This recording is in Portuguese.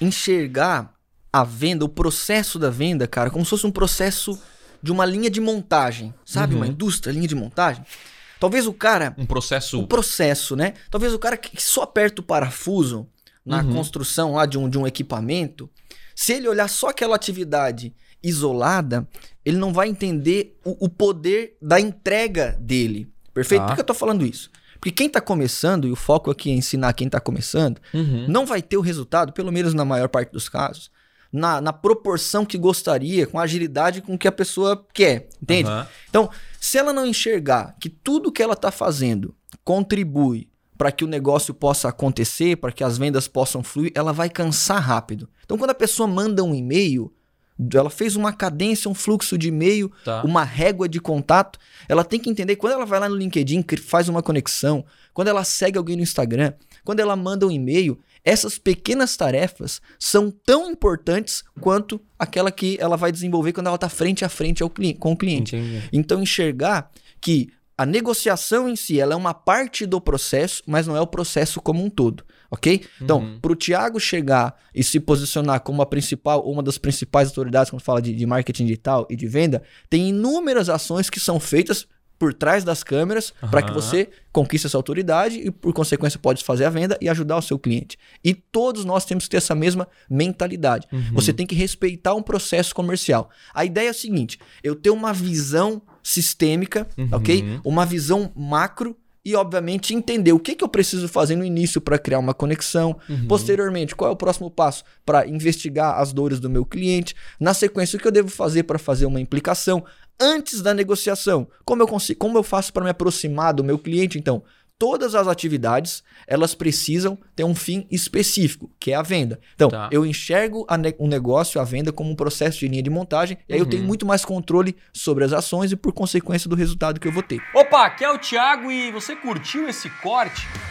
enxergar a venda, o processo da venda, cara, como se fosse um processo de uma linha de montagem, sabe? Uma indústria, linha de montagem. Talvez o cara. Um processo. O processo, né? Talvez o cara que só aperta o parafuso na construção lá de um, de um equipamento, se ele olhar só aquela atividade isolada, ele não vai entender o, o poder da entrega dele. Perfeito? Tá. Por que eu tô falando isso? Porque quem tá começando, e o foco aqui é ensinar quem tá começando, Uhum. não vai ter o resultado, pelo menos na maior parte dos casos, na, na proporção que gostaria, com a agilidade com que a pessoa quer, entende? Aham. Então, se ela não enxergar que tudo que ela está fazendo contribui para que o negócio possa acontecer, para que as vendas possam fluir, ela vai cansar rápido. Então, quando a pessoa manda um e-mail, ela fez uma cadência, um fluxo de e-mail, Tá. uma régua de contato, ela tem que entender quando ela vai lá no LinkedIn, faz uma conexão, quando ela segue alguém no Instagram, quando ela manda um e-mail, essas pequenas tarefas são tão importantes quanto aquela que ela vai desenvolver quando ela está frente a frente ao com o cliente. Entendi. Então enxergar que a negociação em si ela é uma parte do processo, mas não é o processo como um todo, ok? Então, Uhum. para o Thiago chegar e se posicionar como a principal, uma das principais autoridades quando fala de, de marketing digital e de venda, tem inúmeras ações que são feitas por trás das câmeras para que você conquiste essa autoridade e, por consequência, pode fazer a venda e ajudar o seu cliente. E todos nós temos que ter essa mesma mentalidade. Uhum. Você tem que respeitar um processo comercial. A ideia é a seguinte: eu tenho uma visão sistêmica, Uhum. ok? Uma visão macro e, obviamente, entender o que, que eu preciso fazer no início para criar uma conexão. Uhum. Posteriormente, qual é o próximo passo para investigar as dores do meu cliente. Na sequência, o que eu devo fazer para fazer uma implicação. Antes da negociação, como eu, consigo, como eu faço para me aproximar do meu cliente? Então, todas as atividades elas precisam ter um fim específico, que é a venda. Então, Tá. eu enxergo ne- o negócio, a venda, como um processo de linha de montagem, e aí eu Uhum. tenho muito mais controle sobre as ações e, por consequência, do resultado que eu vou ter. Opa, aqui é o Thiago e você curtiu esse corte?